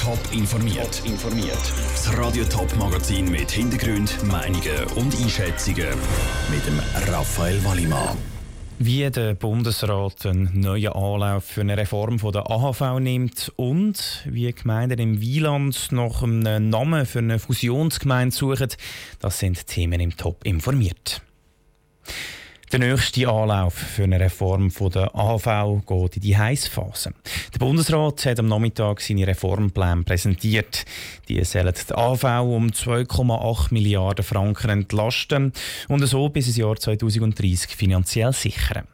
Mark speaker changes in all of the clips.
Speaker 1: Top informiert. Informiert. Das Radio Top Magazin mit Hintergrund, Meinungen und Einschätzungen mit dem Raphael Wallimann.
Speaker 2: Wie der Bundesrat einen neuen Anlauf für eine Reform der AHV nimmt und wie Gemeinden im Wieland nach einem Namen für eine Fusionsgemeinde suchen, das sind Themen im Top informiert. Der nächste Anlauf für eine Reform der AHV geht in die Heißphase. Der Bundesrat hat am Nachmittag seine Reformpläne präsentiert. Die sollen die AHV um 2,8 Milliarden Franken entlasten und so bis ins Jahr 2030 finanziell sichern.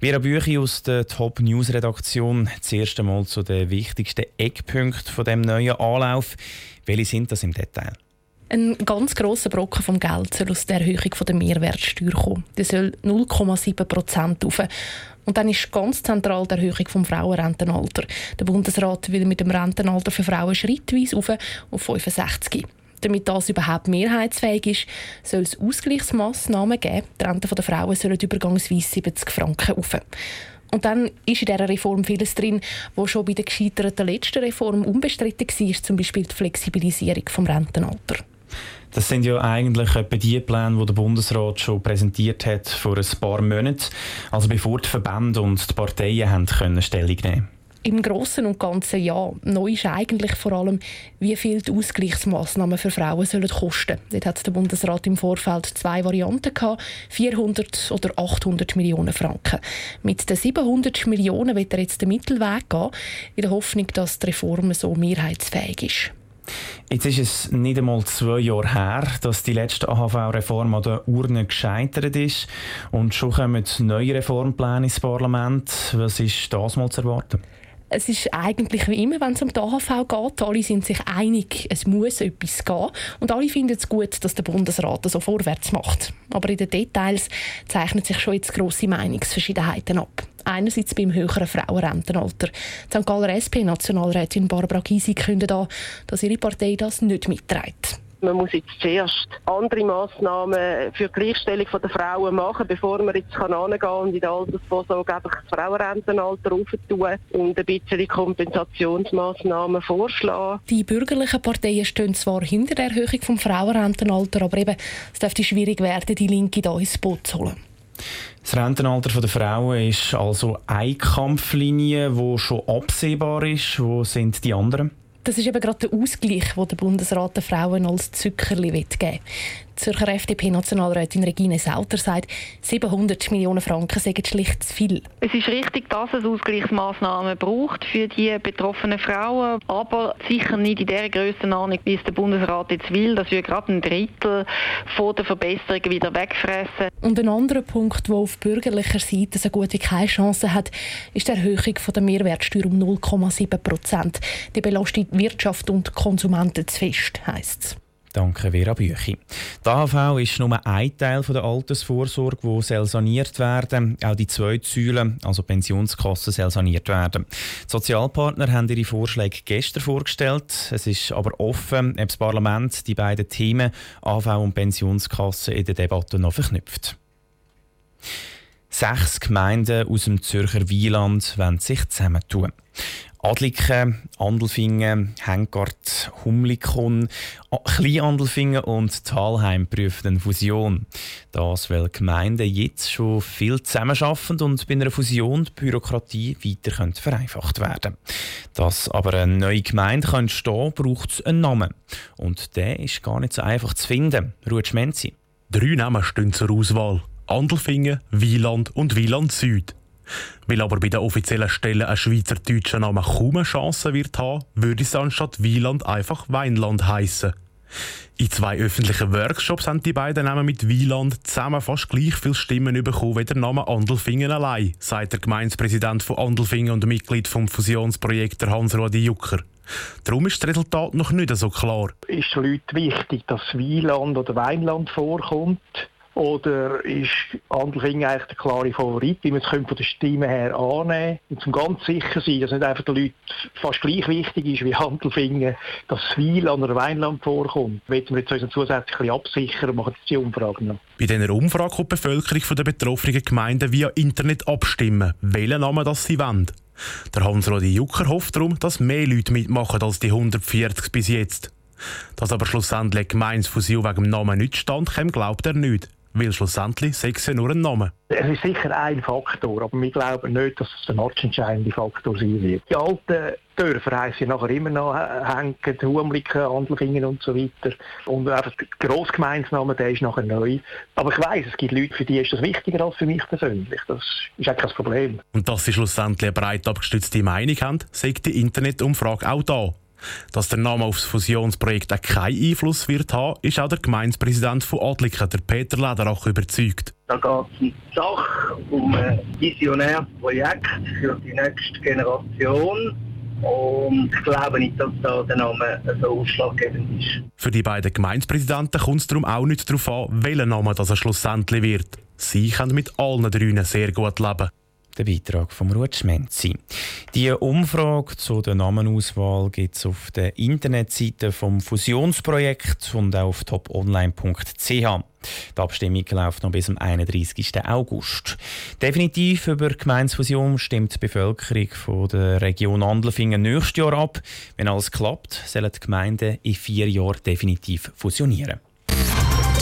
Speaker 2: Vera Büchi aus der Top News Redaktion. Zuerst einmal zu den wichtigsten Eckpunkten von dem neuen Anlauf. Welche sind das im Detail?
Speaker 3: Ein ganz grosser Brocken vom Geld soll aus der Erhöhung der Mehrwertsteuer kommen. Der soll 0,7 Prozent rauf. Und dann ist ganz zentral die Erhöhung des Frauenrentenalter. Der Bundesrat will mit dem Rentenalter für Frauen schrittweise auf, auf 65. Damit das überhaupt mehrheitsfähig ist, soll es Ausgleichsmaßnahmen geben. Die Renten der Frauen sollen übergangsweise 70 Franken auf. Und dann ist in dieser Reform vieles drin, was schon bei der gescheiterten letzten Reform unbestritten war, zum Beispiel die Flexibilisierung des Rentenalters.
Speaker 2: Das sind ja eigentlich etwa die Pläne, die der Bundesrat schon präsentiert hat vor ein paar Monaten, also bevor die Verbände und die Parteien haben können Stellung nehmen
Speaker 3: im Großen und Ganzen ja. Neu ist eigentlich vor allem, wie viel die Ausgleichsmaßnahmen für Frauen sollen kosten. Dort hat der Bundesrat im Vorfeld zwei Varianten gehabt: 400 oder 800 Millionen Franken. Mit den 700 Millionen wird er jetzt den Mittelweg gehen, in der Hoffnung, dass die Reform so mehrheitsfähig ist.
Speaker 2: Jetzt ist es nicht einmal zwei Jahre her, dass die letzte AHV-Reform an der Urne gescheitert ist. Und schon kommen neue Reformpläne ins Parlament. Was ist das mal zu erwarten?
Speaker 3: Es ist eigentlich wie immer, wenn es um die AHV geht. Alle sind sich einig, es muss etwas gehen. Und alle finden es gut, dass der Bundesrat so vorwärts macht. Aber in den Details zeichnen sich schon jetzt grosse Meinungsverschiedenheiten ab. Einerseits beim höheren Frauenrentenalter. Die St. Galler SP-Nationalrätin Barbara Gysi kündet an, dass ihre Partei das nicht mitträgt.
Speaker 4: Man muss jetzt zuerst andere Massnahmen für die Gleichstellung der Frauen machen, bevor man jetzt kann kann und in der Altersvorsorge einfach das Frauenrentenalter aufentun und ein bisschen Kompensationsmaßnahmen vorschlagen.
Speaker 3: Die bürgerlichen Parteien stehen zwar hinter der Erhöhung des Frauenrentenalters, aber eben, es dürfte schwierig werden, die Linke hier ins Boot zu holen.
Speaker 2: Das Rentenalter der Frauen ist also eine Kampflinie, die schon absehbar ist. Wo sind die anderen?
Speaker 3: Das ist eben gerade der Ausgleich, den der Bundesrat den Frauen als Zuckerli geben will. Zürcher FDP-Nationalrätin Regine Sauter sagt, 700 Millionen Franken sind schlicht zu viel.
Speaker 5: Es ist richtig, dass es Ausgleichsmaßnahmen braucht für die betroffenen Frauen, aber sicher nicht in der Grössenordnung, wie es der Bundesrat jetzt will. Das würde gerade ein Drittel von der Verbesserung wieder wegfressen.
Speaker 3: Und ein anderer Punkt, der auf bürgerlicher Seite so gut wie keine Chance hat, ist die Erhöhung der Mehrwertsteuer um 0,7 Prozent. Die belastet Wirtschaft und Konsumenten zu fest, heisst es.
Speaker 2: Danke, Vera Büchi. Die AHV ist nur ein Teil der Altersvorsorge, die saniert werden Auch die zweite Säule, also Pensionskassen, soll saniert werden. Die Sozialpartner haben ihre Vorschläge gestern vorgestellt. Es ist aber offen, ob das Parlament die beiden Themen AHV und Pensionskassen in der Debatte noch verknüpft. Sechs Gemeinden aus dem Zürcher Wieland wollen sich zusammentun. Adliken, Andelfingen, Hengart, Humlikon, Kleinandelfingen und Talheim prüfen eine Fusion. Das, weil Gemeinden jetzt schon viel zusammenarbeiten und bei einer Fusion die Bürokratie weiter vereinfacht werden Dass aber eine neue Gemeinde entstehen kann, braucht es einen Namen. Und der ist gar nicht so einfach zu finden. Ruud Schmenzi.
Speaker 6: Drei Namen stehen zur Auswahl. Andelfingen, Wieland und Wieland Süd. Weil aber bei den offiziellen Stellen ein schweizerdeutscher Name kaum eine Chance wird haben, würde es anstatt Wieland einfach Weinland heißen. In zwei öffentlichen Workshops haben die beiden Namen mit Wieland zusammen fast gleich viele Stimmen bekommen wie der Name Andelfingen allein, sagt der Gemeindepräsident von Andelfingen und Mitglied vom Fusionsprojekt Hans-Rudi Jucker. Darum ist das Resultat noch nicht so klar.
Speaker 7: Ist den Leuten wichtig, dass Wieland oder Weinland vorkommt? Oder ist Andelfingen eigentlich der klare Favorit, wie man es von der Stimme her annehmen Und zum ganz sicher sein, dass nicht einfach den Leuten fast gleich wichtig ist wie Andelfingen, dass Weil an einer Weinland vorkommt, wollen wir jetzt zusätzlich absichern und machen jetzt die Umfrage noch.
Speaker 6: Bei dieser Umfrage kommt die Bevölkerung der betroffenen Gemeinden via Internet abstimmen, welchen Namen das sie wollen. Der Hans-Rodi Jucker hofft darum, dass mehr Leute mitmachen als die 140 bis jetzt. Dass aber schlussendlich Gemeinsfusion wegen dem Namen nicht stand, glaubt er nicht. Weil schlussendlich sechs ja nur ein Name.
Speaker 7: Es ist sicher ein Faktor, aber wir glauben nicht, dass es der matchentscheidende Faktor sein wird. Die alten Dörfer heissen nachher immer noch hängen, Humliken, Handelfingen und so weiter. Und einfach der Grossgemeinsname, der ist nachher neu. Aber ich weiss, es gibt Leute, für die ist das wichtiger als für mich persönlich. Das ist auch kein Problem.
Speaker 6: Und dass sie schlussendlich eine breit abgestützte Meinung haben, sagt die Internetumfrage auch da. Dass der Name aufs Fusionsprojekt auch keinen Einfluss wird haben, ist auch der Gemeindepräsident von Adliken, der Peter Lederach, überzeugt.
Speaker 8: Da geht es in Sache um ein visionäres Projekt für die nächste Generation. Und ich glaube nicht, dass da der Name so ausschlaggebend ist.
Speaker 6: Für die beiden Gemeindepräsidenten kommt es darum auch nicht darauf an, welcher Name das er schlussendlich wird. Sie können mit allen drei sehr gut leben
Speaker 2: der Beitrag von Ruth. Die Umfrage zu der Namenauswahl gibt es auf der Internetseite vom Fusionsprojekt und auch auf toponline.ch. Die Abstimmung läuft noch bis zum 31. August. Definitiv über die Gemeinsfusion stimmt die Bevölkerung von der Region Andelfingen nächstes Jahr ab. Wenn alles klappt, sollen die Gemeinden in vier Jahren definitiv fusionieren.